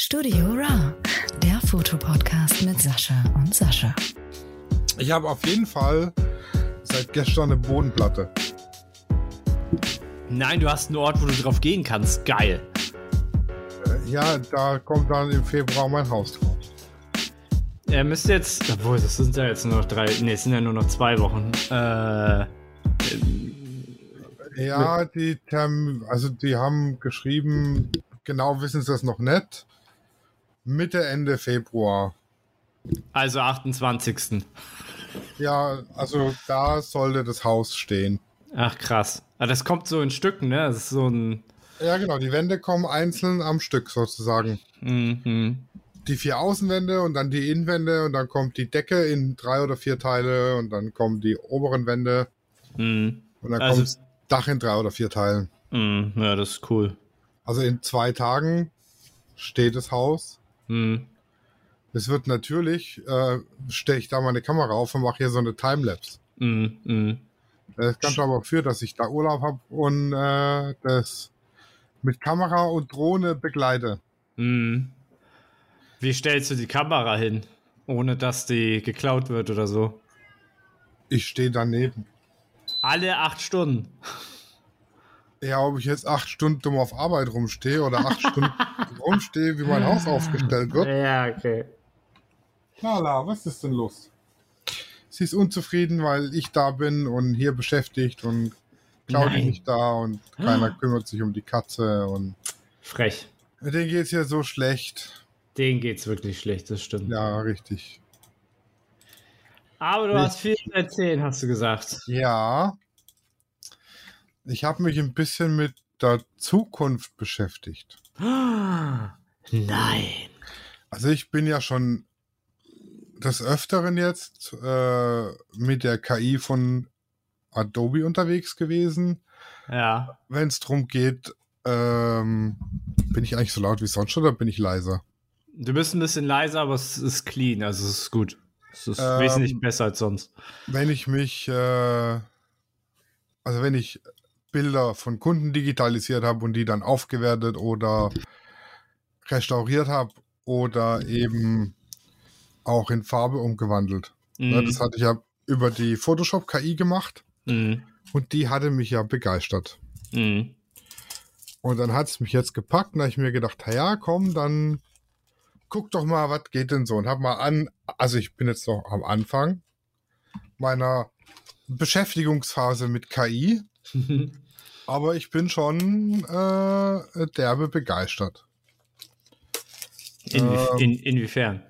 Studio Raw, der Fotopodcast mit Sascha und Sascha. Ich habe auf jeden Fall seit gestern eine Bodenplatte. Nein, du hast einen Ort, wo du drauf gehen kannst. Geil. Äh, Ja, da kommt dann im Februar mein Haus drauf. Er müsste jetzt, obwohl, das sind ja jetzt nur noch drei, nee, es sind ja nur noch zwei Wochen. Äh, Ja, die Term also die haben geschrieben, genau wissen sie das noch nicht. Mitte, Ende Februar. also 28. Ja, also da sollte das Haus stehen. Ach krass. Aber das kommt so in Stücken, ne? Das ist so ein. Ja, genau, die Wände kommen einzeln am Stück sozusagen. Mhm. Die vier Außenwände und dann die Innenwände und dann kommt die Decke in drei oder vier Teile und dann kommen die oberen Wände Mhm. und dann Also- kommt das Dach in drei oder vier Teilen. Mhm. Ja, das ist cool. Also in zwei Tagen steht das Haus. Mhm. Es wird natürlich, äh, stelle ich da meine Kamera auf und mache hier so eine Timelapse. Mhm. Mhm. Das kann aber für, dass ich da Urlaub habe und äh, das mit Kamera und Drohne begleite. Mhm. Wie stellst du die Kamera hin, ohne dass die geklaut wird oder so? Ich stehe daneben. Alle acht Stunden. Ja, ob ich jetzt acht Stunden dumm auf Arbeit rumstehe oder acht Stunden rumstehe, wie mein Haus aufgestellt wird. Ja, okay. Lala, was ist denn los? Sie ist unzufrieden, weil ich da bin und hier beschäftigt und Claudia nicht da und keiner kümmert sich um die Katze und Frech. denen geht's hier so schlecht. Denen geht's wirklich schlecht, das stimmt. Ja, richtig. Aber du Nee. hast viel zu erzählen, hast du gesagt. Ja. Ich habe mich ein bisschen mit der Zukunft beschäftigt. Nein. Also ich bin ja schon des Öfteren jetzt äh, mit der KI von Adobe unterwegs gewesen. Ja. Wenn es darum geht, ähm, bin ich eigentlich so laut wie sonst oder bin ich leiser? Du bist ein bisschen leiser, aber es ist clean, also es ist gut. Es ist Ähm, wesentlich besser als sonst. Wenn ich mich, äh, also wenn ich Bilder von Kunden digitalisiert habe und die dann aufgewertet oder restauriert habe oder eben auch in Farbe umgewandelt. Ne, Mhm. das hatte ich ja über die Photoshop KI gemacht Mhm. und die hatte mich ja begeistert. Mhm. Und dann hat es mich jetzt gepackt und da hab ich mir gedacht, ja, komm, dann guck doch mal, was geht denn so? Und hab mal an, also ich bin jetzt noch am Anfang meiner Beschäftigungsphase mit KI, aber ich bin schon äh, derbe begeistert. Inwie Ähm. in, inwiefern?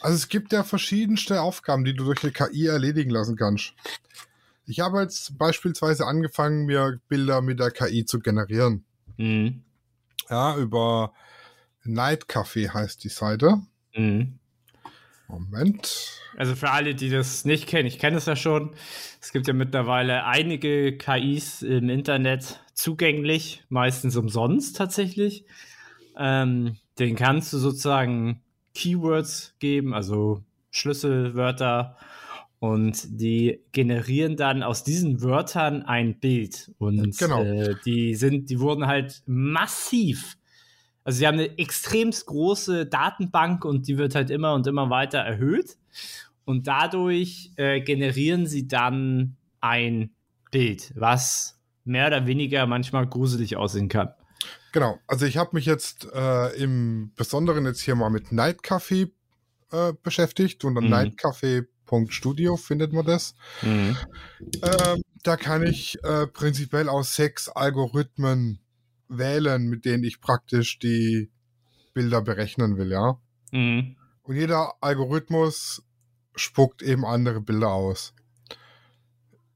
Also es gibt ja verschiedenste Aufgaben, die du durch eine KI erledigen lassen kannst. Ich habe jetzt beispielsweise angefangen, mir Bilder mit der KI zu generieren. Mhm. Ja, über Night Café heißt die Seite. Mhm. Moment. Also für alle, die das nicht kennen, ich kenne es ja schon. Es gibt ja mittlerweile einige KIs im Internet zugänglich, meistens umsonst tatsächlich. Ähm, den kannst du sozusagen Keywords geben, also Schlüsselwörter, und die generieren dann aus diesen Wörtern ein Bild. Und Genau. äh, die sind, die wurden halt massiv. Also sie haben eine extremst große Datenbank und die wird halt immer und immer weiter erhöht. Und dadurch äh, generieren sie dann ein Bild, was mehr oder weniger manchmal gruselig aussehen kann. Genau. Also ich habe mich jetzt äh, im Besonderen jetzt hier mal mit Night Café äh, beschäftigt. Unter Mhm. nightcafé.studio findet man das. Ähm, da kann ich äh, prinzipiell aus sechs Algorithmen wählen, mit denen ich praktisch die Bilder berechnen will, ja. Mhm. Und jeder Algorithmus spuckt eben andere Bilder aus.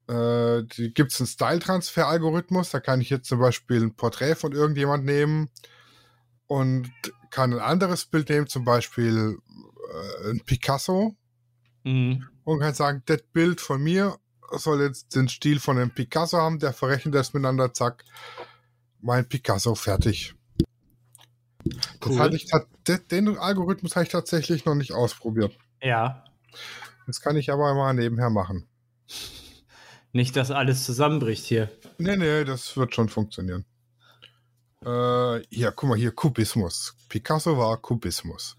Äh, gibt es einen Style-Transfer-Algorithmus, da kann ich jetzt zum Beispiel ein Porträt von irgendjemand nehmen und kann ein anderes Bild nehmen, zum Beispiel äh, ein Picasso Mhm. und kann sagen, das Bild von mir soll jetzt den Stil von einem Picasso haben, der verrechnet das miteinander, zack, mein Picasso fertig. Cool. ich, den Algorithmus habe ich tatsächlich noch nicht ausprobiert. Ja. Das kann ich aber mal nebenher machen. Nicht, dass alles zusammenbricht hier. Nee, nee, das wird schon funktionieren. Äh, hier, guck mal hier, Kubismus. Picasso war Kubismus.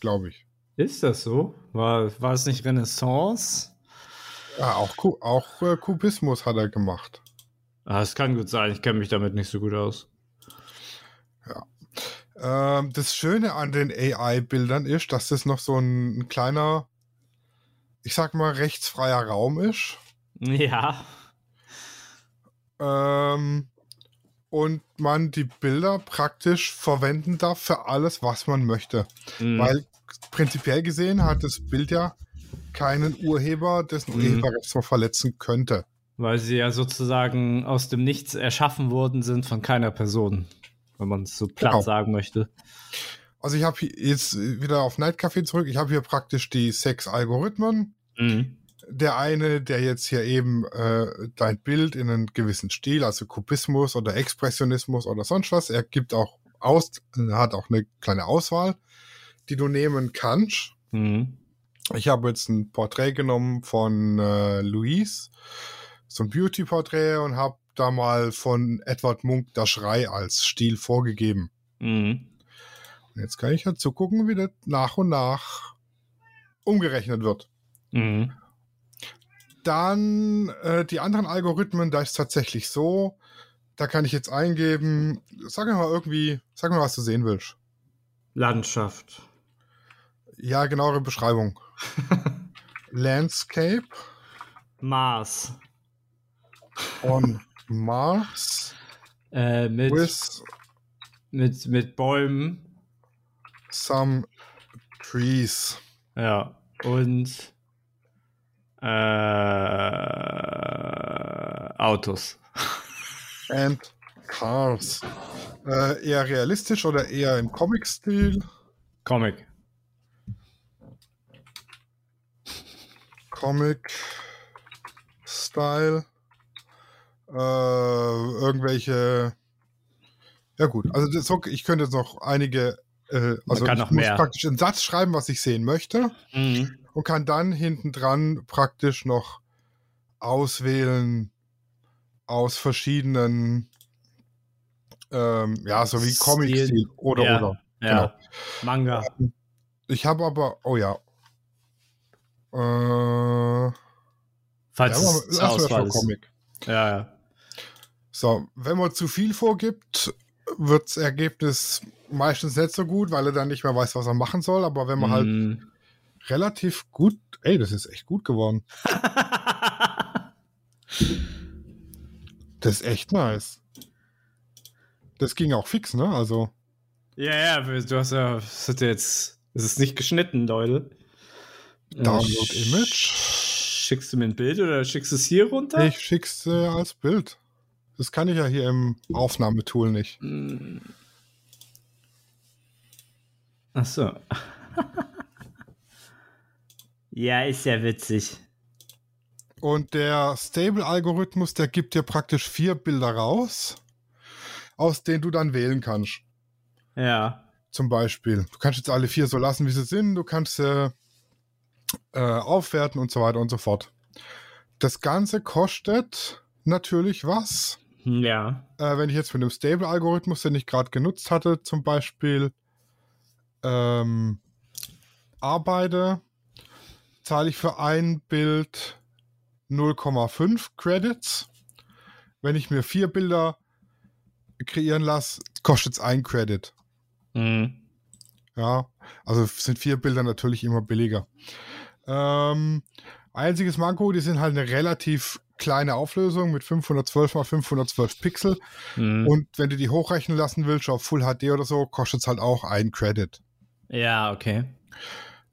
Glaube ich. Ist das so? War, war es nicht Renaissance? Ja, auch, auch äh, Kubismus hat er gemacht. Ah, das kann gut sein. Ich kenne mich damit nicht so gut aus. Ähm, das Schöne an den AI-Bildern ist, dass das noch so ein, ein kleiner, ich sag mal, rechtsfreier Raum ist. Ja. Ähm, und man die Bilder praktisch verwenden darf für alles, was man möchte. Mhm. Weil prinzipiell gesehen hat das Bild ja keinen Urheber, dessen Mhm. Urheberrecht man verletzen könnte. Weil sie ja sozusagen aus dem Nichts erschaffen worden sind von keiner Person. Wenn man es so platt Genau. sagen möchte. Also ich habe jetzt wieder auf Nightcafé zurück. Ich habe hier praktisch die sechs Algorithmen. Mhm. Der eine, der jetzt hier eben äh, dein Bild in einen gewissen Stil, also Kubismus oder Expressionismus oder sonst was, er gibt auch aus, hat auch eine kleine Auswahl, die du nehmen kannst. Mhm. Ich habe jetzt ein Porträt genommen von äh, Louise, so ein Beauty-Porträt und habe da mal von Edward Munk der Schrei als Stil vorgegeben. Mhm. Und jetzt kann ich ja zugucken, wie das nach und nach umgerechnet wird. Mhm. Dann äh, die anderen Algorithmen, da ist tatsächlich so, da kann ich jetzt eingeben, sag mir mal irgendwie, sag mir, was du sehen willst. Landschaft. Ja, genauere Beschreibung. Landscape Mars. On Mars Äh, mit, with mit, mit Bäumen. some trees. Ja. Und äh, Autos. and cars. Äh, eher realistisch oder eher im Comic-Stil? Comic. Comic-Style. Äh, irgendwelche. Ja, gut. Also, das, ich könnte jetzt noch einige. Äh, also, kann ich muss mehr. praktisch einen Satz schreiben, was ich sehen möchte. Mhm. Und kann dann hinten dran praktisch noch auswählen aus verschiedenen. Ähm, ja, so wie. Comic-Stil oder ja. oder. Ja. Manga. Ich habe aber, oh ja. Äh, Falls ja, es aber Auswahl ist. Comic. Ja, ja. So, wenn man zu viel vorgibt, wird das Ergebnis meistens nicht so gut, weil er dann nicht mehr weiß, was er machen soll. Aber wenn man halt Mhm. relativ gut, ey, das ist echt gut geworden. Das ist echt nice. Das ging auch fix, ne? Also, ja, ja, du hast ja, das hat jetzt, es ist nicht geschnitten, Leute. Download Äh, Image. Schickst du mir ein Bild oder schickst du es hier runter? ich schick's äh, als Bild. Das kann ich ja hier im Aufnahmetool nicht. Ach so. ja, ist ja witzig. Und der Stable-Algorithmus, der gibt dir praktisch vier Bilder raus, aus denen du dann wählen kannst. Ja. Zum Beispiel. Du kannst jetzt alle vier so lassen, wie sie sind. Du kannst sie äh, aufwerten und so weiter und so fort. Das Ganze kostet natürlich was. Ja. Äh, wenn ich jetzt mit dem Stable-Algorithmus, den ich gerade genutzt hatte, zum Beispiel ähm, arbeite, zahle ich für ein Bild 0,5 Credits. Wenn ich mir vier Bilder kreieren lasse, kostet es ein Credit. Mhm. Ja, also sind vier Bilder natürlich immer billiger. Ähm, einziges Manko, die sind halt eine relativ kleine Auflösung mit 512 mal 512 Pixel. Mhm. Und wenn du die hochrechnen lassen willst auf Full HD oder so, kostet es halt auch ein Credit. ja, okay.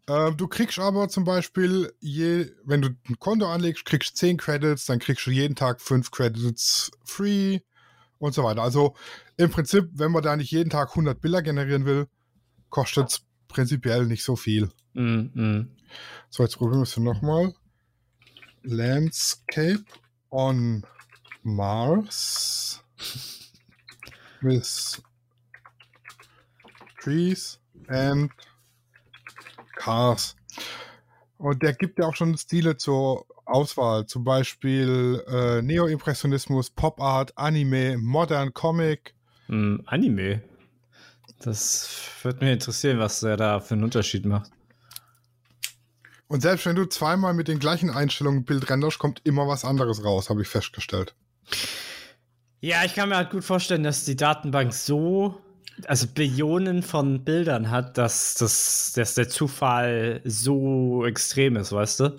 Ähm, du kriegst aber zum Beispiel, je, wenn du ein Konto anlegst, kriegst du 10 Credits, dann kriegst du jeden Tag 5 Credits free und so weiter. Also im Prinzip, wenn man da nicht jeden Tag 100 Bilder generieren will, kostet es prinzipiell nicht so viel. Mhm. Mhm. So, jetzt probieren wir es nochmal. Landscape on Mars with trees and cars. Und der gibt ja auch schon Stile zur Auswahl, zum Beispiel äh, Neo-Impressionismus, Pop Art, Anime, Modern Comic, Hm, Anime. Das würde mich interessieren, was er da für einen Unterschied macht. Und selbst wenn du zweimal mit den gleichen Einstellungen ein Bild renderst, kommt immer was anderes raus, habe ich festgestellt. Ja, ich kann mir halt gut vorstellen, dass die Datenbank so, also Billionen von Bildern hat, dass, das, dass der Zufall so extrem ist, weißt du?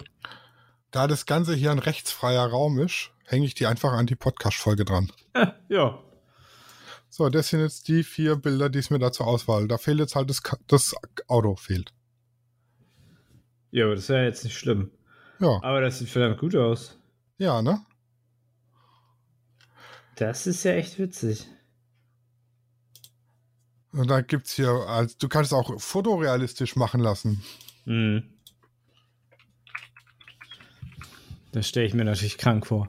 Da das Ganze hier ein rechtsfreier Raum ist, hänge ich die einfach an die Podcast-Folge dran. ja. So, das sind jetzt die vier Bilder, die es mir da zur Auswahl. Da fehlt jetzt halt das, das Auto fehlt. Ja, aber das ist ja jetzt nicht schlimm. Ja, Aber das sieht verdammt gut aus. ja, ne? Das ist ja echt witzig. Und dann gibt's hier, also du kannst es auch fotorealistisch machen lassen. Hm. Das stelle ich mir natürlich krank vor.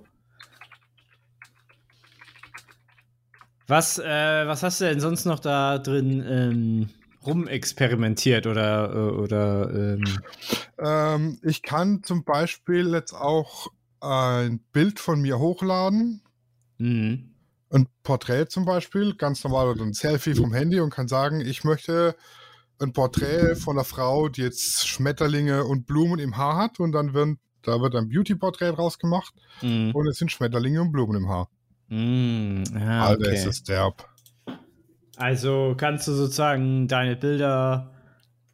Was, äh, was hast du denn sonst noch da drin ähm, rumexperimentiert oder, äh, oder ähm, Ähm, ich kann zum Beispiel jetzt auch ein Bild von mir hochladen, hm. ein Porträt zum Beispiel, ganz normal oder ein Selfie vom Handy und kann sagen, ich möchte ein Porträt von einer Frau, die jetzt Schmetterlinge und Blumen im Haar hat und dann wird, da wird ein Beauty-Porträt draus gemacht Hm. und es sind Schmetterlinge und Blumen im Haar. Hm. Ja, Alter, okay. ist das derb. Also kannst du sozusagen deine Bilder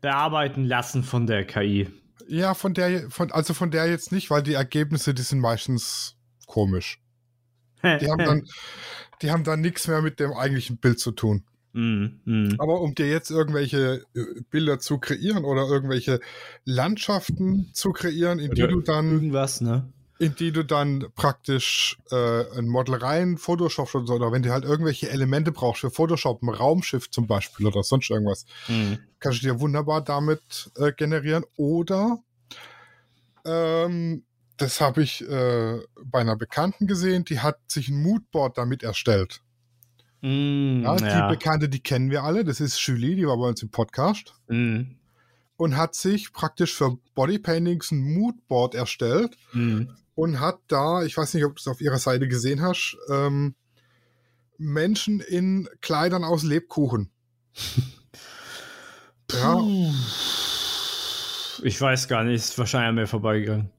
bearbeiten lassen von der KI. Ja, von der, von, also von der jetzt nicht, weil die Ergebnisse, die sind meistens komisch. Die haben dann, die haben dann nichts mehr mit dem eigentlichen Bild zu tun. Hm, hm. Aber um dir jetzt irgendwelche äh, Bilder zu kreieren oder irgendwelche Landschaften zu kreieren, in die Oder du dann, Irgendwas, ne? In die du dann praktisch äh, ein Model rein Photoshop oder wenn du halt irgendwelche Elemente brauchst für Photoshop, ein Raumschiff zum Beispiel oder sonst irgendwas, Hm. kannst du dir wunderbar damit äh, generieren. Oder ähm, das habe ich äh, bei einer Bekannten gesehen, die hat sich ein Moodboard damit erstellt. Hm, Ja, ja. Die Bekannte, die kennen wir alle, das ist Julie, die war bei uns im Podcast Hm. und hat sich praktisch für Bodypaintings ein Moodboard erstellt Hm. Und hat da, ich weiß nicht, ob du es auf ihrer Seite gesehen hast, ähm, Menschen in Kleidern aus Lebkuchen. ja, Ich weiß gar nicht, ist wahrscheinlich an mir vorbeigegangen.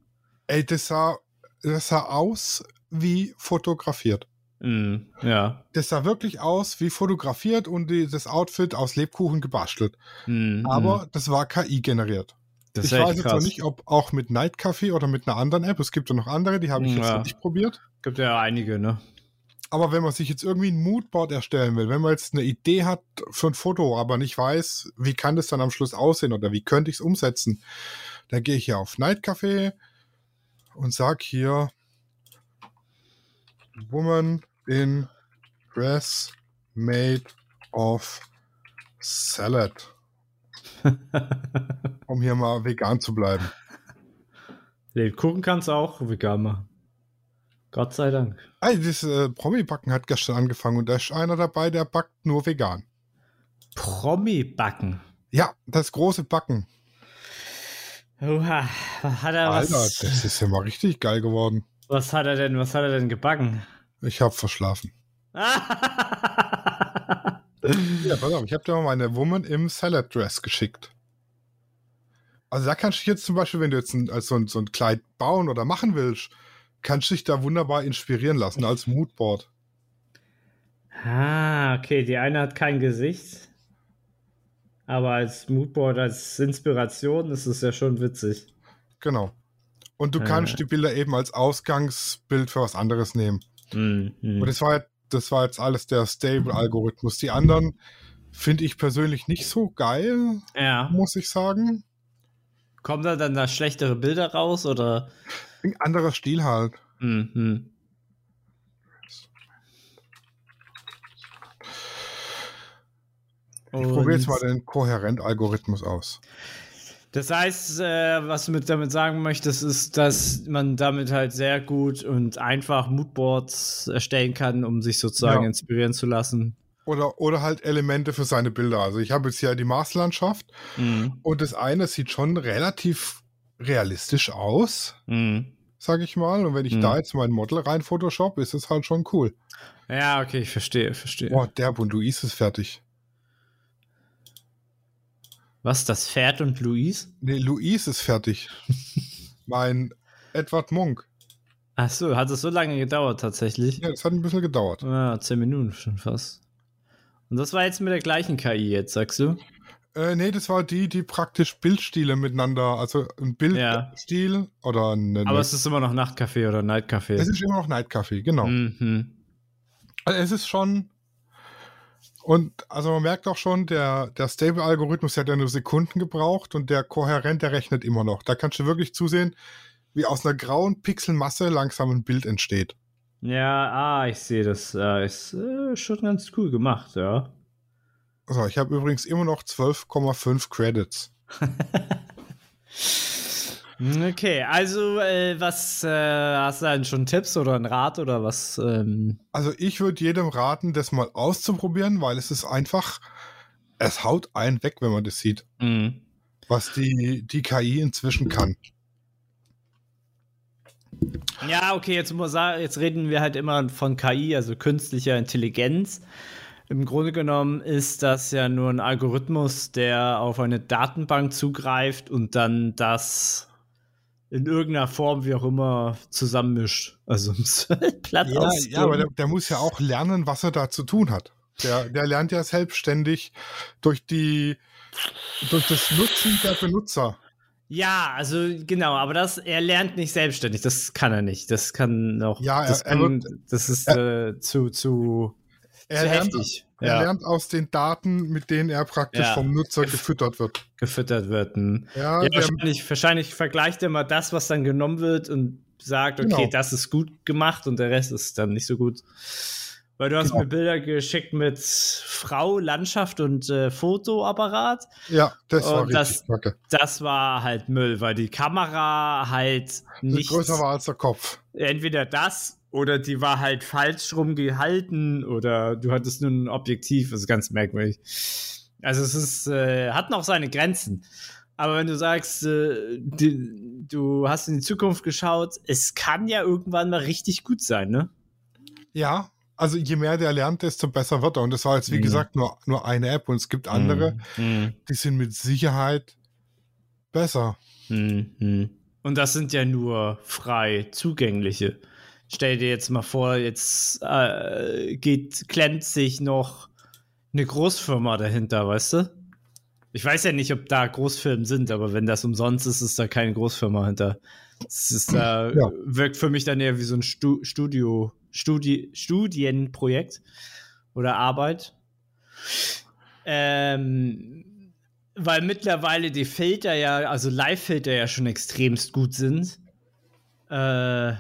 ey, das sah, das sah aus wie fotografiert. Hm, ja. Das sah wirklich aus wie fotografiert und die, das Outfit aus Lebkuchen gebastelt. Hm, Aber hm. das war KI generiert. Das ich weiß jetzt noch nicht, ob auch mit Night Coffee oder mit einer anderen App. Es gibt ja noch andere, die habe ich jetzt Ja. noch nicht probiert. Gibt ja einige, ne? Aber wenn man sich jetzt irgendwie ein Moodboard erstellen will, wenn man jetzt eine Idee hat für ein Foto, aber nicht weiß, wie kann das dann am Schluss aussehen oder wie könnte ich es umsetzen, dann gehe ich hier auf Night Café und sag hier Woman in dress made of salad. um hier mal vegan zu bleiben. Lebkuchen kannst du auch vegan machen. Gott sei Dank. Ey, das äh, Promi-Backen hat gestern angefangen und da ist einer dabei, der backt nur vegan. Promi-Backen. Ja, das große Backen. Oha, hat er Alter, was, das ist ja mal richtig geil geworden. was hat er denn, was hat er denn gebacken? Ich habe verschlafen. Ja, pass auf, ich habe dir mal meine Woman im Salad Dress geschickt. Also da kannst du dich jetzt zum Beispiel, wenn du jetzt ein, als so, ein, so ein Kleid bauen oder machen willst, kannst du dich da wunderbar inspirieren lassen als Moodboard. ah, okay, die eine hat kein Gesicht. Aber als Moodboard, als Inspiration ist es ja schon witzig. Genau. Und du Ja. kannst die Bilder eben als Ausgangsbild für was anderes nehmen. Hm, hm. Und das war, jetzt- das war jetzt alles der Stable-Algorithmus. Die anderen finde ich persönlich nicht so geil, ja. muss ich sagen. Kommen da dann da schlechtere Bilder raus oder? Ein anderer Stil halt. Hm, hm. Ich probiere jetzt mal den Kohärent-Algorithmus aus. Das heißt, äh, was du mit damit sagen möchtest, ist, dass man damit halt sehr gut und einfach Moodboards erstellen kann, um sich sozusagen Ja. inspirieren zu lassen. Oder, oder halt Elemente für seine Bilder. Also ich habe jetzt hier die Marslandschaft Mhm. und das eine sieht schon relativ realistisch aus. Mhm. sag ich mal. Und wenn ich Hm. da jetzt mein Model rein Photoshop, ist es halt schon cool. Ja, okay, ich verstehe, verstehe. Boah, der und Luis ist fertig. Was, das Pferd und Luis? Nee, Luis ist fertig. mein Edward Munk. Ach so, hat es so lange gedauert tatsächlich? Ja, das hat ein bisschen gedauert. Ja, zehn Minuten schon fast. Und das war jetzt mit der gleichen KI jetzt, sagst du? Äh, nee, das war die, die praktisch Bildstile miteinander, also ein Ja. Bildstil oder eine, Aber es ist immer noch Nachtcafé oder Nightcafé. es ist immer noch Night Café, genau. Mhm. Also es ist schon und also man merkt auch schon, der, der Stable-Algorithmus hat ja nur Sekunden gebraucht und der kohärent, der rechnet immer noch. Da kannst du wirklich zusehen, wie aus einer grauen Pixelmasse langsam ein Bild entsteht. Ja, ah, ich sehe das. Äh, ist äh, schon ganz cool gemacht, ja. Also ich habe übrigens immer noch 12,5 Credits. Okay, also äh, was äh, hast du denn schon Tipps oder einen Rat oder was? Ähm, Also ich würde jedem raten, das mal auszuprobieren, weil es ist einfach, es haut einen weg, wenn man das sieht, mh. was die, die KI inzwischen kann. Ja, okay, jetzt muss sagen, jetzt reden wir halt immer von KI, also künstlicher Intelligenz. Im Grunde genommen ist das ja nur ein Algorithmus, der auf eine Datenbank zugreift und dann das in irgendeiner Form, wie auch immer, zusammenmischt. Also platt Ja, ja aber der, der muss ja auch lernen, was er da zu tun hat. Der, der lernt ja selbstständig durch die durch das Nutzen der Benutzer. Ja, also genau, aber das, er lernt nicht selbstständig, das kann er nicht. Das kann noch, Ja, er- das, er kann, wird- das ist äh, zu, zu, Er zu lernt, heftig, er ja, lernt aus den Daten, mit denen er praktisch Ja. vom Nutzer gefüttert wird. gefüttert wird. Hm. Ja, Ja, wahrscheinlich, wahrscheinlich vergleicht er mal das, was dann genommen wird und sagt, okay, Genau. das ist gut gemacht und der Rest ist dann nicht so gut. Weil du hast Genau. mir Bilder geschickt mit Frau, Landschaft und äh, Fotoapparat. ja, das war Und richtig das- kacke. Das war halt Müll, weil die Kamera halt nicht größer war als der Kopf. entweder das oder die war halt falsch rum gehalten oder du hattest nur ein Objektiv, das ist ganz merkwürdig. Also es ist, äh, hat noch seine Grenzen. Aber wenn du sagst, äh, die, du hast in die Zukunft geschaut, es kann ja irgendwann mal richtig gut sein, ne? Ja, also je mehr der lernt, desto besser wird er. Und das war jetzt, wie Mhm. gesagt, nur, nur eine App und es gibt andere, Mhm. die sind mit Sicherheit besser. Mhm. Mhm. Und das sind ja nur frei zugängliche. Stell dir jetzt mal vor, jetzt äh, geht, klemmt sich noch eine Großfirma dahinter, weißt du? Ich weiß ja nicht, ob da Großfirmen sind, aber wenn das umsonst ist, ist da keine Großfirma hinter. Es ist, äh, Ja. wirkt für mich dann eher wie so ein Stu Studio, Studi Studienprojekt oder Arbeit. Ähm, weil mittlerweile die Filter ja, also Live-Filter ja schon extremst gut sind. Äh,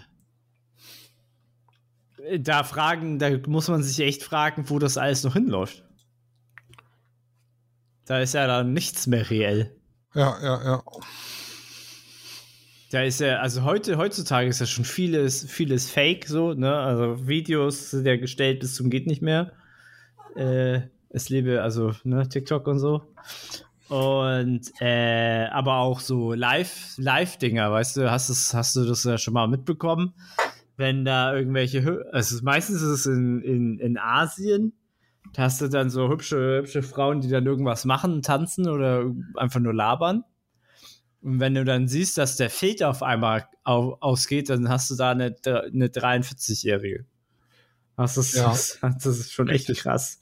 da fragen, da muss man sich echt fragen, wo das alles noch hinläuft. Da ist ja dann nichts mehr reell. Ja, ja, ja. Da ist ja, also heute, heutzutage ist ja schon vieles, vieles Fake so, ne? Also Videos sind ja gestellt bis zum geht nicht mehr. Äh, es lebe, also, ne, TikTok und so. Und äh, aber auch so Live, Live-Dinger, weißt du, hast, es, hast du das ja schon mal mitbekommen? Wenn da irgendwelche, also meistens ist es in, in, in Asien, da hast du dann so hübsche, hübsche Frauen, die dann irgendwas machen, tanzen oder einfach nur labern. Und wenn du dann siehst, dass der Filter auf einmal au ausgeht, dann hast du da eine, eine 43-Jährige. Das ist, Ja. das, das ist schon echt Richtig. krass.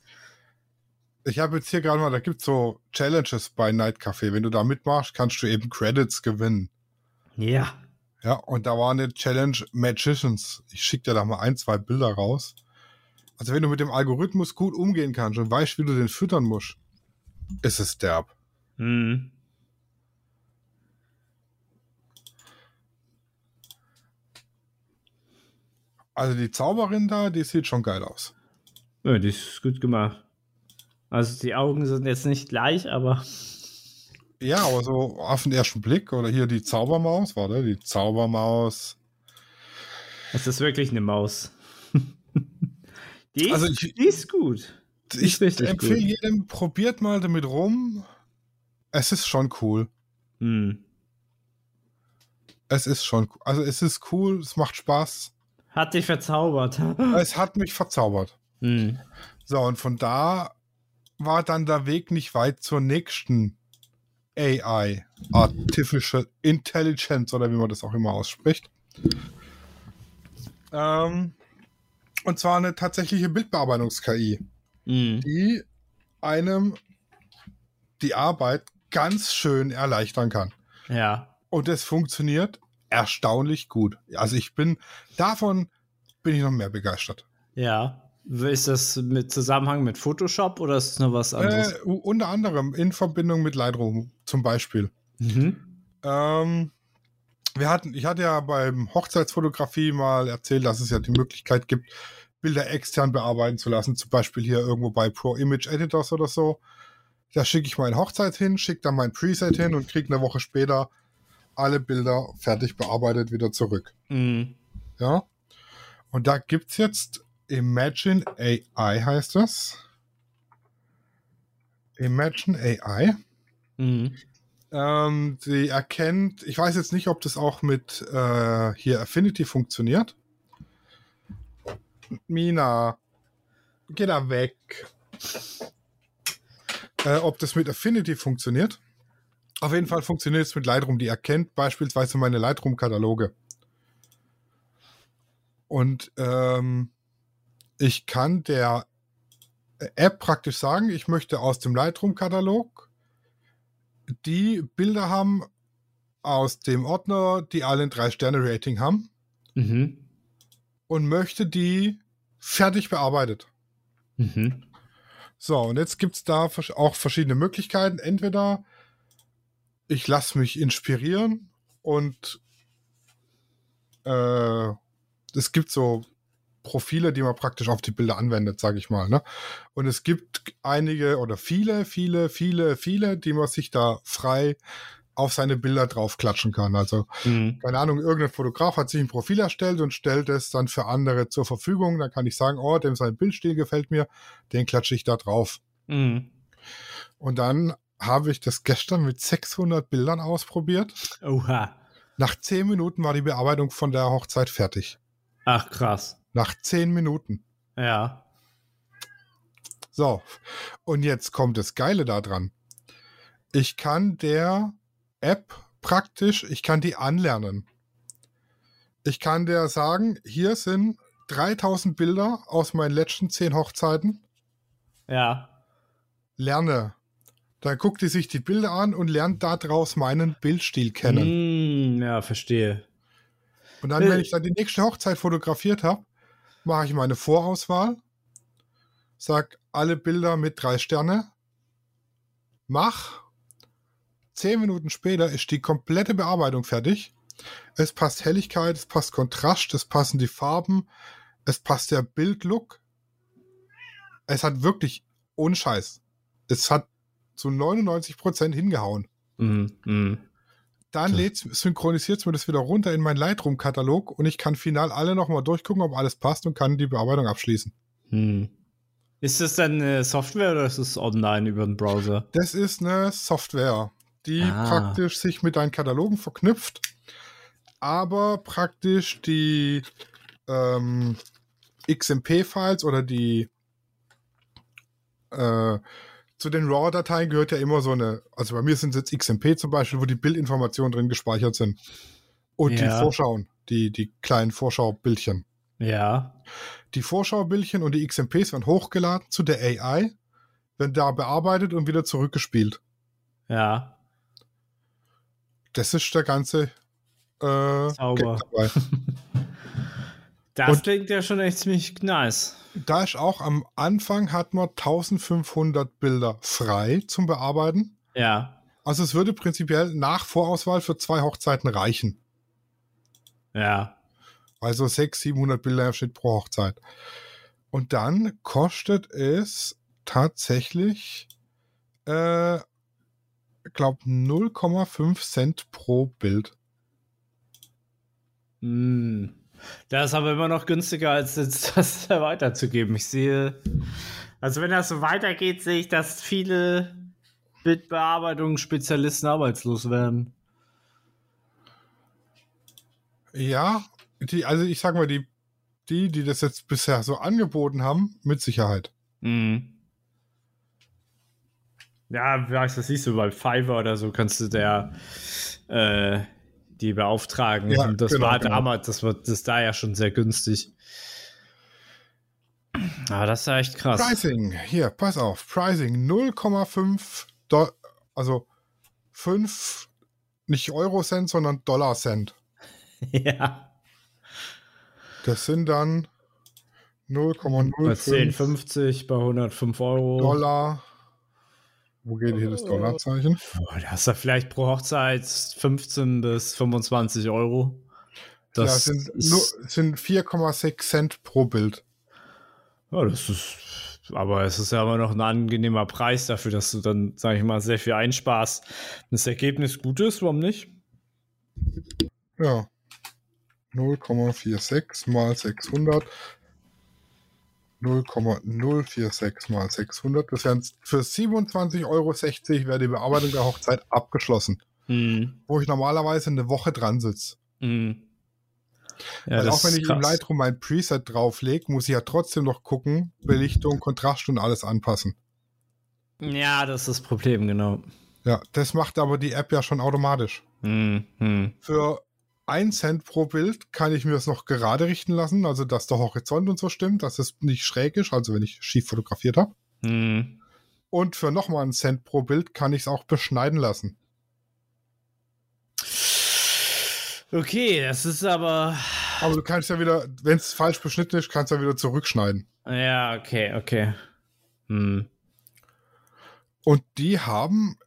Ich habe jetzt hier gerade mal, da gibt so Challenges bei Night Café. Wenn du da mitmachst, kannst du eben Credits gewinnen. Ja. Ja, und da war eine Challenge Magicians. Ich schicke dir da mal ein, zwei Bilder raus. Also wenn du mit dem Algorithmus gut umgehen kannst und weißt, wie du den füttern musst, ist es derb. Mhm. Also die Zauberin da, die sieht schon geil aus. Ja, die ist gut gemacht. Also die Augen sind jetzt nicht gleich, aber Ja, aber so auf den ersten Blick oder hier die Zaubermaus, warte, die Zaubermaus. es ist wirklich eine Maus. die, ist, Also ich- die ist gut. Die Ich ist empfehle gut. jedem, probiert mal damit rum. Es ist schon cool. Hm. Es ist schon, also es ist cool, es macht Spaß. Hat dich verzaubert. Es hat mich verzaubert. Hm. So, und von da war dann der Weg nicht weit zur nächsten AI, Artificial Intelligence oder wie man das auch immer ausspricht. Ähm, und zwar eine tatsächliche Bildbearbeitungs-KI, Hm. die einem die Arbeit ganz schön erleichtern kann. Ja. Und es funktioniert erstaunlich gut. Also ich bin davon bin ich noch mehr begeistert. Ja. Ist das mit Zusammenhang mit Photoshop oder ist es noch was anderes? Äh, unter anderem in Verbindung mit Lightroom zum Beispiel. Mhm. Ähm, wir hatten, ich hatte ja beim Hochzeitsfotografie mal erzählt, dass es ja die Möglichkeit gibt, Bilder extern bearbeiten zu lassen, zum Beispiel hier irgendwo bei Pro Image Editors oder so. Da schicke ich meine Hochzeit hin, schicke dann mein Preset hin und kriege eine Woche später alle Bilder fertig bearbeitet wieder zurück. Mhm. Ja. Und da gibt's jetzt Imagine AI heißt das. Imagine AI. Mhm. Ähm, sie erkennt, ich weiß jetzt nicht, ob das auch mit äh, hier Affinity funktioniert. Mina, geh da weg. Äh, ob das mit Affinity funktioniert. Auf jeden Fall funktioniert es mit Lightroom. Die erkennt beispielsweise meine Lightroom-Kataloge. Und ähm, ich kann der App praktisch sagen, ich möchte aus dem Lightroom-Katalog die Bilder haben aus dem Ordner, die alle ein 3-Sterne-Rating haben Mhm. und möchte die fertig bearbeitet. Mhm. So, und jetzt gibt es da auch verschiedene Möglichkeiten. Entweder ich lasse mich inspirieren und äh, es gibt so Profile, die man praktisch auf die Bilder anwendet, sage ich mal. Ne? Und es gibt einige oder viele, viele, viele, viele, die man sich da frei auf seine Bilder draufklatschen kann. Also Mhm. keine Ahnung, irgendein Fotograf hat sich ein Profil erstellt und stellt es dann für andere zur Verfügung. Dann kann ich sagen, oh, dem sein Bildstil gefällt mir, den klatsche ich da drauf. Mhm. Und dann habe ich das gestern mit 600 Bildern ausprobiert. Oha. Nach 10 Minuten war die Bearbeitung von der Hochzeit fertig. Ach, krass. Nach 10 Minuten. Ja. So, und jetzt kommt das Geile daran. Ich kann der App praktisch, ich kann die anlernen. Ich kann der sagen, hier sind 3000 Bilder aus meinen letzten 10 Hochzeiten. Ja. Lerne. Dann guckt die sich die Bilder an und lernt daraus meinen Bildstil kennen. Mm, ja, verstehe. Und dann, wenn ich dann die nächste Hochzeit fotografiert habe, mache ich meine Vorauswahl, sag alle Bilder mit drei Sterne, mach. Zehn Minuten später ist die komplette Bearbeitung fertig. Es passt Helligkeit, es passt Kontrast, es passen die Farben, es passt der Bildlook. Es hat wirklich unscheiß. Es hat zu 99% hingehauen. Mhm. Mhm. Dann synchronisiert es mir das wieder runter in meinen Lightroom-Katalog und ich kann final alle nochmal durchgucken, ob alles passt und kann die Bearbeitung abschließen. Hm. Ist das dann eine Software oder ist es online über den Browser? Das ist eine Software, die Ah. praktisch sich mit deinen Katalogen verknüpft, aber praktisch die ähm, XMP-Files oder die äh, zu den RAW-Dateien gehört ja immer so eine, also bei mir sind es jetzt XMP zum Beispiel, wo die Bildinformationen drin gespeichert sind. Und die Ja. Vorschauen, die, die kleinen Vorschaubildchen. Ja. Die Vorschaubildchen und die XMPs werden hochgeladen zu der AI, werden da bearbeitet und wieder zurückgespielt. Ja. Das ist der ganze äh, Sauber. Das Und- klingt ja schon echt ziemlich nice. Da ist auch am Anfang hat man 1500 Bilder frei zum Bearbeiten. Ja. Also es würde prinzipiell nach Vorauswahl für zwei Hochzeiten reichen. Ja. Also 600, 700 Bilder im Schnitt pro Hochzeit. Und dann kostet es tatsächlich, äh, glaube 0,5 Cent pro Bild. Hm. Das ist aber immer noch günstiger, als jetzt das weiterzugeben. Ich sehe, also wenn das so weitergeht, sehe ich, dass viele Bildbearbeitungsspezialisten arbeitslos werden. Ja, die, also ich sag mal, die, die, die das jetzt bisher so angeboten haben, mit Sicherheit. Mhm. Ja, weißt das siehst du bei Fiverr oder so, kannst du der äh, die beauftragen. Ja, Und das genau, war genau. damals, das war das da ja schon sehr günstig. Aber das ist ja echt krass. Pricing, hier, pass auf, Pricing 0,5, Do- also 5, nicht Euro-Cent, sondern Dollar-Cent. ja. Das sind dann Bei 0,05 10,50 bei 105 Euro. Dollar. Wo geht hier das Dollarzeichen? Boah, da hast du vielleicht pro Hochzeit 15 bis 25 Euro. Ja, Das sind, ist, nur- sind 4,6 Cent pro Bild. ja, das ist, aber es ist ja immer noch ein angenehmer Preis dafür, dass du dann, sag ich mal, sehr viel einsparst. Wenn das Ergebnis gut ist, warum nicht? Ja. 0,46 mal 600. 0,046 mal 600. Das wären für 27,60 Euro wäre die Bearbeitung der Hochzeit abgeschlossen. Hm. Wo ich normalerweise eine Woche dran sitze. Hm. Ja, das auch wenn ich im krass. Lightroom mein Preset drauflege, muss ich ja trotzdem noch gucken, Belichtung, Kontrast und alles anpassen. Ja, das ist das Problem, genau. Ja, das macht aber die App ja schon automatisch. Hm. Hm. Für 1 Cent pro Bild kann ich mir das noch gerade richten lassen, also dass der Horizont und so stimmt, dass es nicht schräg ist, also wenn ich schief fotografiert habe. Hm. Und für nochmal einen Cent pro Bild kann ich es auch beschneiden lassen. Okay, das ist aber. Aber du kannst ja wieder, wenn es falsch beschnitten ist, kannst du ja wieder zurückschneiden. Ja, okay, okay. Hm. Und die haben,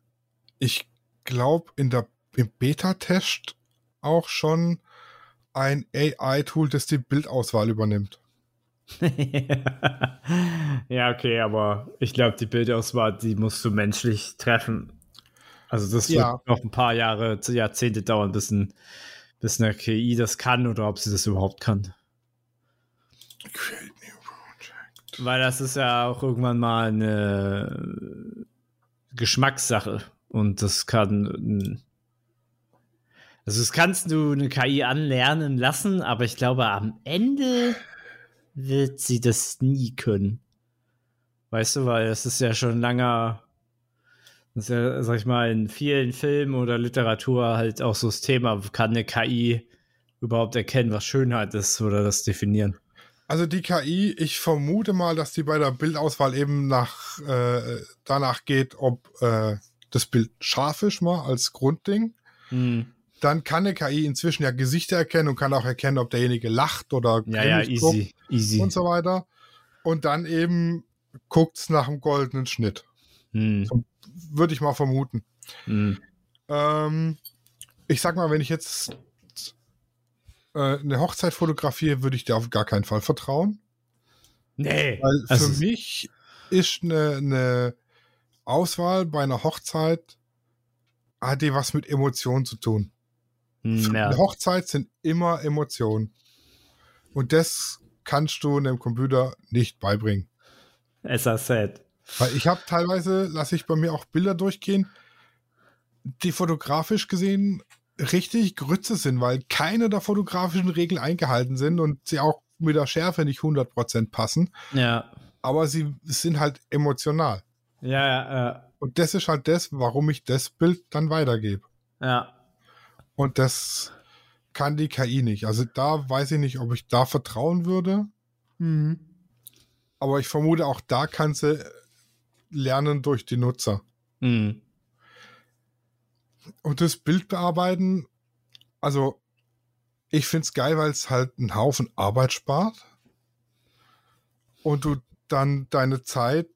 ich glaube, in der im Beta-Test auch schon ein AI-Tool, das die Bildauswahl übernimmt. ja, okay, aber ich glaube, die Bildauswahl, die musst du menschlich treffen. Also das wird Ja. noch ein paar Jahre, Jahrzehnte dauern, bis, ein, bis eine KI das kann oder ob sie das überhaupt kann. Create new project. Weil das ist ja auch irgendwann mal eine Geschmackssache. Und das kann. Also, das kannst du eine KI anlernen lassen, aber ich glaube, am Ende wird sie das nie können. Weißt du, weil es ist ja schon langer. Das ist ja, sag ich mal, in vielen Filmen oder Literatur halt auch so das Thema, kann eine KI überhaupt erkennen, was Schönheit ist oder das definieren. Also die KI, ich vermute mal, dass die bei der Bildauswahl eben nach äh, danach geht, ob äh, das Bild scharf ist mal als Grundding. Hm. Dann kann eine KI inzwischen ja Gesichter erkennen und kann auch erkennen, ob derjenige lacht oder Ja, ja, guckt easy, easy. und so weiter. Und dann eben guckt's nach dem goldenen Schnitt. Hm. Würde ich mal vermuten. Hm. Ähm, ich sag mal, wenn ich jetzt äh, eine Hochzeit fotografiere, würde ich dir auf gar keinen Fall vertrauen. Nee. Weil Also- für mich ist eine, eine Auswahl bei einer Hochzeit, hat die was mit Emotionen zu tun. Hm, ja. Eine Hochzeit sind immer Emotionen. Und das kannst du einem Computer nicht beibringen. As I said. Weil ich habe teilweise, lasse ich bei mir auch Bilder durchgehen, die fotografisch gesehen richtig Grütze sind, weil keine der fotografischen Regeln eingehalten sind und sie auch mit der Schärfe nicht 100% passen, Ja. aber sie sind halt emotional. Ja, ja, Und das ist halt das, warum ich das Bild dann weitergebe. ja. Und das kann die KI nicht. Also da weiß ich nicht, ob ich da vertrauen würde, Mhm. aber ich vermute, auch da kann sie lernen durch die Nutzer. Mhm. Und das Bild bearbeiten, also ich finde es geil, weil es halt einen Haufen Arbeit spart und du dann deine Zeit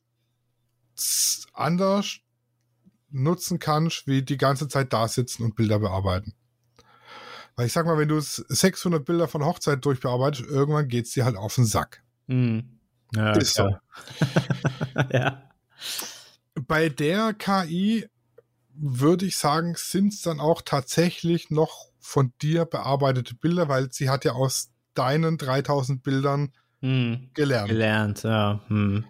anders nutzen kannst, wie die ganze Zeit da sitzen und Bilder bearbeiten. Weil ich sag mal, wenn du s- 600 Bilder von Hochzeit durchbearbeitest, irgendwann geht es dir halt auf den Sack. Mhm. Ja, Ist so. klar. ja. Bei der KI würde ich sagen, sind es dann auch tatsächlich noch von dir bearbeitete Bilder, weil sie hat ja aus deinen 3000 Bildern Mhm. gelernt. Gelernt, ja. Mhm.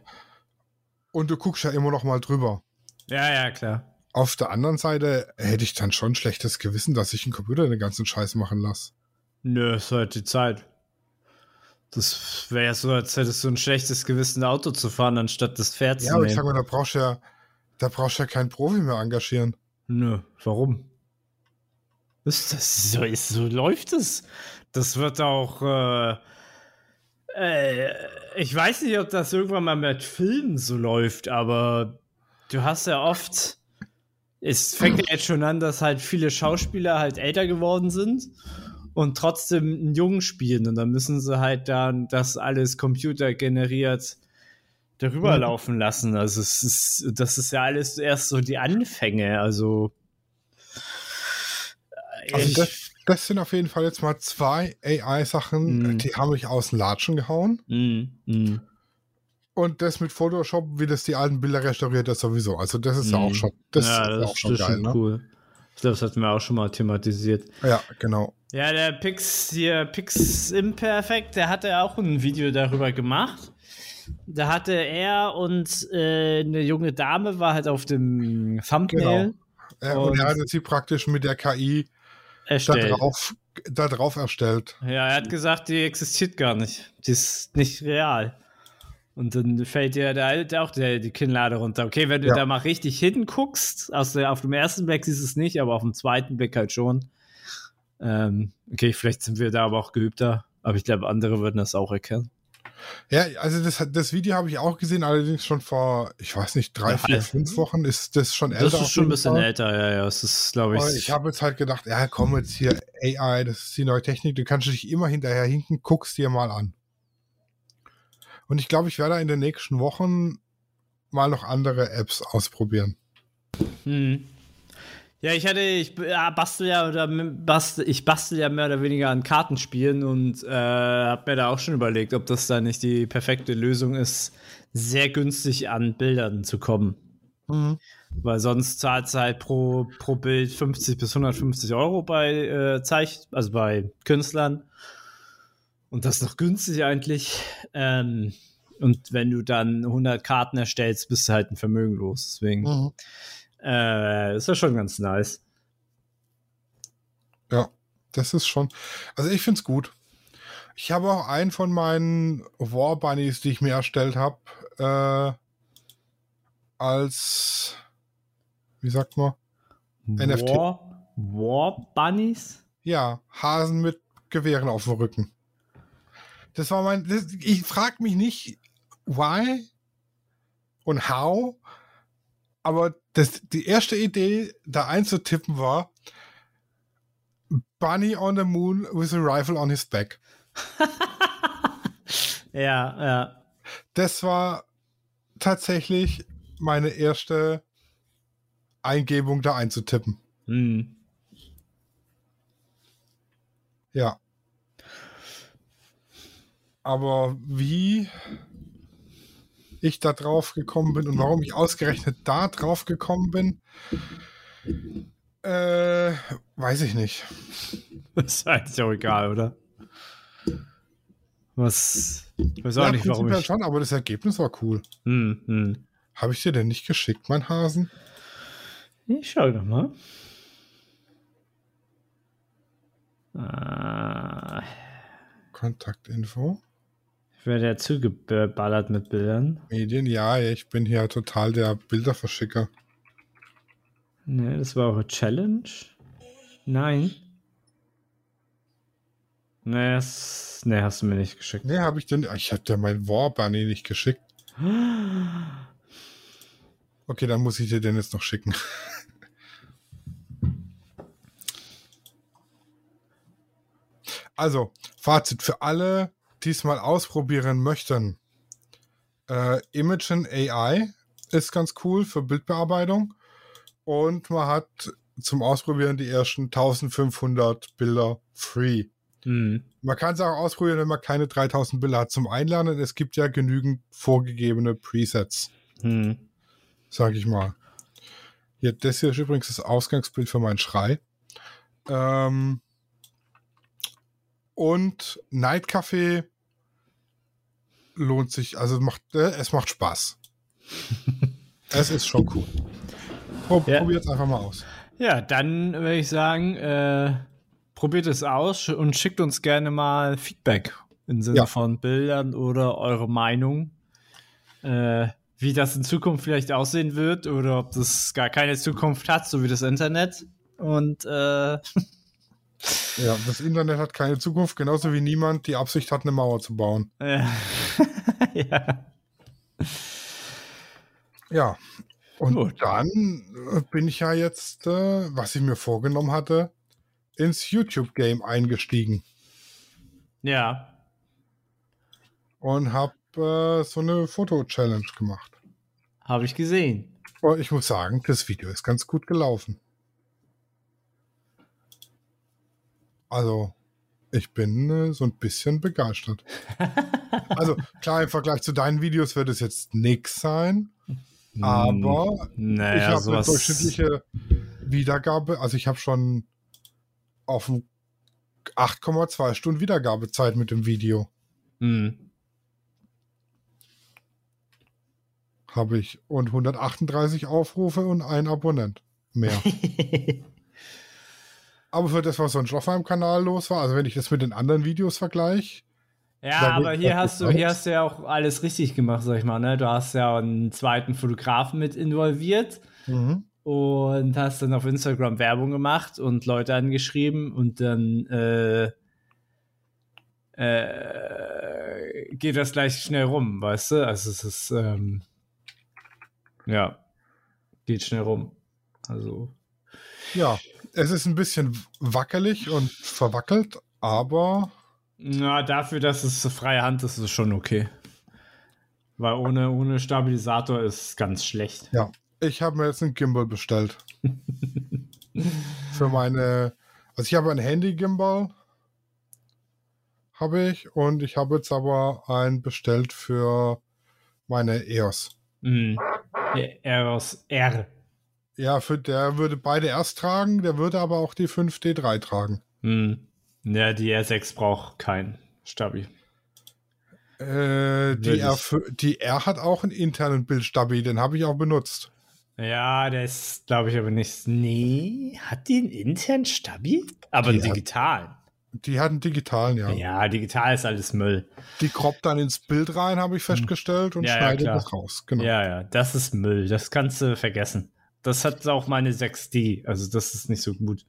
Und du guckst ja immer noch mal drüber. Ja, ja, klar. Auf der anderen Seite hätte ich dann schon schlechtes Gewissen, dass ich einen Computer den ganzen Scheiß machen lasse. Nö, ist halt die Zeit. Das wäre ja so, als hättest du ein schlechtes Gewissen, Auto zu fahren, anstatt das Pferd Ja, zu aber ich nehmen. sag mal, da brauchst du ja, da brauchst ja keinen Profi mehr engagieren. Nö, warum? Ist das so, ist, so läuft es. Das wird auch. Äh, äh, ich weiß nicht, ob das irgendwann mal mit Filmen so läuft, aber du hast ja oft. Es fängt ja jetzt schon an, dass halt viele Schauspieler halt älter geworden sind und trotzdem einen Jungen spielen. Und dann müssen sie halt dann das alles computergeneriert darüber Mhm. laufen lassen. Also es ist, das ist ja alles erst so die Anfänge. Also, Also ich, das, das sind auf jeden Fall jetzt mal zwei AI-Sachen, Mhm. die haben mich aus den Latschen gehauen. Mm, mm. Und das mit Photoshop, wie das die alten Bilder restauriert, das sowieso. Also das ist ja Mhm. auch schon, das ja, ist das auch schon ist geil, ne? cool. Ich glaube, das hatten wir auch schon mal thematisiert. Ja, genau. Ja, der Pix hier, Pix Imperfect, der hatte auch ein Video darüber gemacht. Da hatte er und äh, eine junge Dame war halt auf dem Thumbnail Äh, und, Und- er hat sie praktisch mit der KI da erstellt. drauf, da drauf erstellt. Ja, er hat gesagt, die existiert gar nicht. Die ist nicht real. Und dann fällt dir da der, auch der, die Kinnlade runter. Okay, wenn du Ja. da mal richtig hinguckst, der, auf dem ersten Blick siehst du es nicht, aber auf dem zweiten Blick halt schon. Ähm, okay, vielleicht sind wir da aber auch geübter, aber ich glaube, andere würden das auch erkennen. Ja, also das, das Video habe ich auch gesehen, allerdings schon vor, ich weiß nicht, drei, Ja, vier, fünf Wochen ist das schon älter. Das ist schon ein bisschen Fall. älter, ja, ja. Es ist, glaube ich. Aber ich habe jetzt halt gedacht, ja, komm jetzt hier, AI, das ist die neue Technik, du kannst dich immer hinterher hinken, guckst dir mal an. Und ich glaube, ich werde in den nächsten Wochen mal noch andere Apps ausprobieren. Hm. Ja, ich hatte, ich ja, bastel ja oder bastel, ich bastel ja mehr oder weniger an Kartenspielen und äh, habe mir da auch schon überlegt, ob das da nicht die perfekte Lösung ist, sehr günstig an Bildern zu kommen. Weil sonst zahlt du halt pro, pro Bild 50 bis 150 Euro bei äh, Zeich also bei Künstlern. Und das ist noch günstig eigentlich. Ähm, und wenn du dann 100 Karten erstellst, bist du halt ein Vermögen los. Deswegen. Mhm. Äh, ist ja schon ganz nice. Ja, das ist schon. Also ich finde es gut. Ich habe auch einen von meinen War Bunnies, die ich mir erstellt habe, äh, als, wie sagt man? NFT. War, War Bunnies? Ja, Hasen mit Gewehren auf dem Rücken. Das war mein. Das, ich frage mich nicht, why und how, aber das, die erste Idee, da einzutippen war, Bunny on the moon with a rifle on his back. Ja, ja. Das war tatsächlich meine erste Eingebung, da einzutippen. Hm. Ja. Aber wie ich da drauf gekommen bin und warum ich ausgerechnet da drauf gekommen bin, äh, weiß ich nicht. Ist eigentlich auch egal, oder? Was. Ich weiß auch Ja, nicht, warum ich. schon, aber das Ergebnis war cool. Hm, hm. Habe ich dir denn nicht geschickt, mein Hasen? Ich schau doch mal. Ah, Kontaktinfo. Werde ja zugeballert mit Bildern. Medien, ja, ich bin hier total der Bilderverschicker. Ne, das war eure Challenge? Nein. Ne, das, ne, hast du mir nicht geschickt. Nee, habe ich denn. Ich habe dir mein War Bunny nicht geschickt. Okay, dann muss ich dir den jetzt noch schicken. Also, Fazit für alle, die es mal ausprobieren möchten. Äh, Imagen AI ist ganz cool für Bildbearbeitung. Und man hat zum Ausprobieren die ersten 1500 Bilder free. Hm. Man kann es auch ausprobieren, wenn man keine 3000 Bilder hat zum Einlernen. Es gibt ja genügend vorgegebene Presets, Hm. sage ich mal. Hier, das hier ist übrigens das Ausgangsbild für meinen Schrei. Ähm, und Night Café lohnt sich, also macht, äh, es macht Spaß. es ist schon cool. Pro Ja. Probiert es einfach mal aus. Ja, dann würde ich sagen, äh, probiert es aus und schickt uns gerne mal Feedback im Sinne Ja. von Bildern oder eure Meinung. Äh, wie das in Zukunft vielleicht aussehen wird oder ob das gar keine Zukunft hat, so wie das Internet. Und äh, Ja, das Internet hat keine Zukunft, genauso wie niemand die Absicht hat, eine Mauer zu bauen. ja. Ja. Und Gut. dann äh, bin ich ja jetzt, äh, was ich mir vorgenommen hatte, ins YouTube-Game eingestiegen ja. und habe äh, so eine Foto-Challenge gemacht. Habe ich gesehen. Und ich muss sagen, das Video ist ganz gut gelaufen. Also, ich bin äh, so ein bisschen begeistert. also, klar, im Vergleich zu deinen Videos wird es jetzt nix sein, aber naja, ich habe eine durchschnittliche Wiedergabe, also ich habe schon auf dem 8,2 Stunden Wiedergabezeit mit dem Video. Hm. Habe ich und 138 Aufrufe und ein Abonnent mehr. Aber für das, was sonst auf meinem Kanal los war, also wenn ich das mit den anderen Videos vergleiche, Ja, aber hier hast du, hier hast du ja auch alles richtig gemacht, sag ich mal, ne? Du hast ja einen zweiten Fotografen mit involviert und hast dann auf Instagram Werbung gemacht und Leute angeschrieben und dann äh, äh, geht das gleich schnell rum, weißt du? Also es ist ähm, ja geht schnell rum. Also ja, es ist ein bisschen wackelig und verwackelt, aber na, dafür, dass es freie Hand ist, ist es schon okay. Weil ohne, ohne Stabilisator ist es ganz schlecht. ja, ich habe mir jetzt einen Gimbal bestellt. für meine, also ich habe ein Handy-Gimbal, habe ich, und ich habe jetzt aber einen bestellt für meine EOS. Der Eros R. Ja, für der würde beide erst tragen, der würde aber auch die 5D3 tragen. Mhm. Ja, die R6 braucht kein Stabi. Äh, die, R, die R hat auch einen internen Bildstabi, den habe ich auch benutzt. Ja, der ist, glaube ich, aber nicht. Nee, hat die einen internen Stabi? Aber Die einen hat- digitalen. Die hat einen digitalen, ja. Ja. digital ist alles Müll. Die kroppt dann ins Bild rein, habe ich festgestellt, und Hm. Ja, ja, schneidet klar. das raus. Genau. Ja, ja, das ist Müll. Das kannst du vergessen. Das hat auch meine 6D. Also, das ist nicht so gut.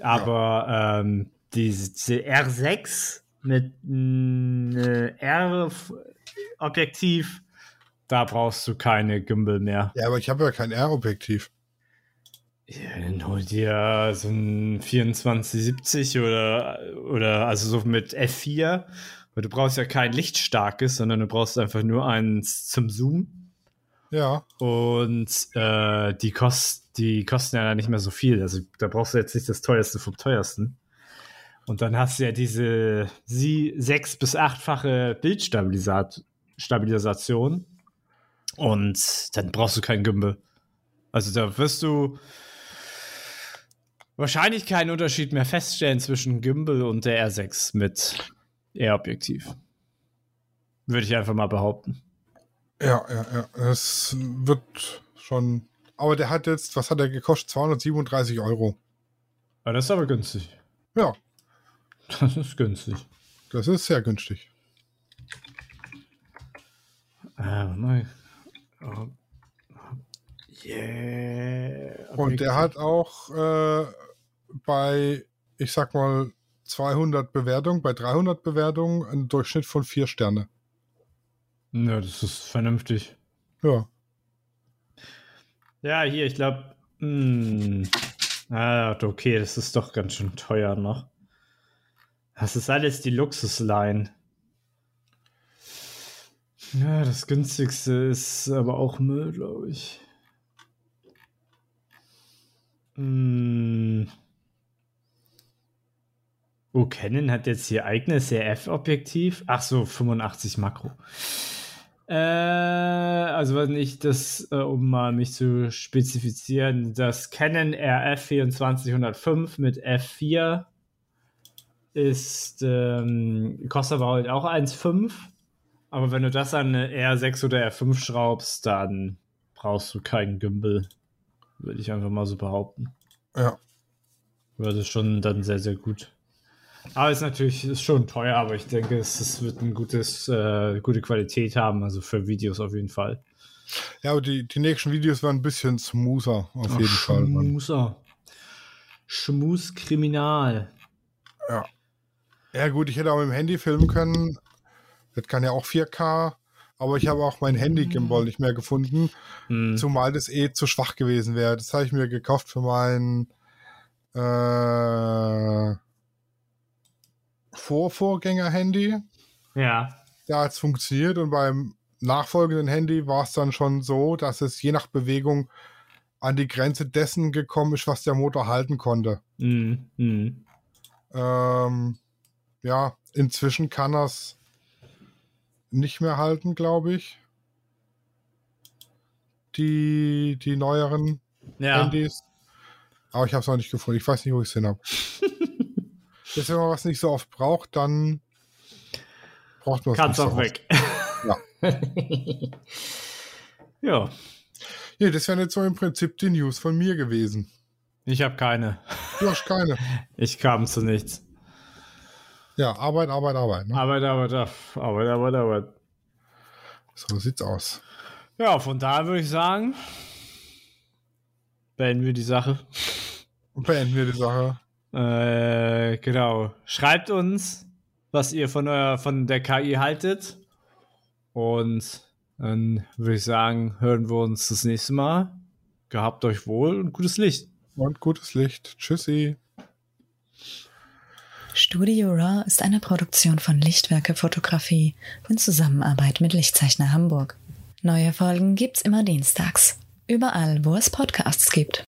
Aber ähm, diese R6 mit äh, R-Objektiv, da brauchst du keine Gimbal mehr. Ja, aber ich habe ja kein R-Objektiv. Ja, dann hol dir so ein 2470 oder, oder also so mit F4. Weil du brauchst ja kein lichtstarkes, sondern du brauchst einfach nur eins zum Zoom. Ja, Und äh, die, kost, die kosten ja nicht mehr so viel. Also da brauchst du jetzt nicht das teuerste vom teuersten. Und dann hast du ja diese sie sechs- bis achtfache Bildstabilisation. Und dann brauchst du kein Gimbal. Also da wirst du wahrscheinlich keinen Unterschied mehr feststellen zwischen Gimbal und der R6 mit R-Objektiv. Würde ich einfach mal behaupten. Ja, ja, ja. Es wird schon. Aber der hat jetzt, was hat er gekostet? 237 Euro. Aber das ist aber günstig. Ja, Das ist günstig. das ist sehr günstig. Ah, mal. Oh. Yeah. Und der hat auch äh, bei, ich sag mal, 200 Bewertungen, bei 300 Bewertungen einen Durchschnitt von 4 Sterne. Ja, das ist vernünftig. Ja. Ja, hier, ich glaube. Ah, okay, das ist doch ganz schön teuer noch. Das ist alles die Luxusline. Ja, das günstigste ist aber auch Müll, glaube ich. Hm. Oh, Canon hat jetzt hier eigenes RF-Objektiv. Ach so, 85 Makro. Äh, also wenn ich das, äh, um mal mich zu spezifizieren, das Canon RF 2405 mit F4 ist, ähm, kostet aber halt auch 1,5. Aber wenn du das an eine R6 oder R5 schraubst, dann brauchst du keinen Gimbal. Würde ich einfach mal so behaupten. Ja. Das ist schon dann sehr, sehr gut. Aber es ist natürlich ist schon teuer, aber ich denke, es, es wird ein gutes, äh, gute Qualität haben, also für Videos auf jeden Fall. Ja, aber die, die nächsten Videos werden ein bisschen smoother, auf jeden Fall. Schmuser. Schmuskriminal. Ja. Ja, gut, ich hätte auch mit dem Handy filmen können. Das kann ja auch 4K, aber ich habe auch mein Handy-Gimbal nicht mehr gefunden, Hm. zumal das eh zu schwach gewesen wäre. Das habe ich mir gekauft für mein äh, Vorvorgänger-Handy. Ja. Da hat es funktioniert und beim nachfolgenden Handy war es dann schon so, dass es je nach Bewegung an die Grenze dessen gekommen ist, was der Motor halten konnte. Hm. Hm. Ähm, ja, inzwischen kann er es nicht mehr halten, glaube ich. Die, die neueren Ja. Handys. Aber ich habe es noch nicht gefunden. Ich weiß nicht, wo ich es hin habe. Jetzt, wenn man was nicht so oft braucht, dann braucht man es Kannst nicht auch so oft. weg. Ja. ja. Nee, das wären jetzt so im Prinzip die News von mir gewesen. Ich habe keine. Du hast keine. Ich kam zu nichts. Ja, Arbeit, Arbeit, Arbeit. Ne? Arbeit, Arbeit, Arbeit, Arbeit, Arbeit. So sieht's aus. Ja, von daher würde ich sagen, beenden wir die Sache. Beenden wir die Sache. Äh, genau. Schreibt uns, was ihr von, euer, von der KI haltet. Und dann würde ich sagen, hören wir uns das nächste Mal. Gehabt euch wohl und gutes Licht. Und gutes Licht. Tschüssi. Studio Raw ist eine Produktion von Lichtwerke Fotografie in Zusammenarbeit mit Lichtzeichner Hamburg. Neue Folgen gibt's immer dienstags. Überall, wo es Podcasts gibt.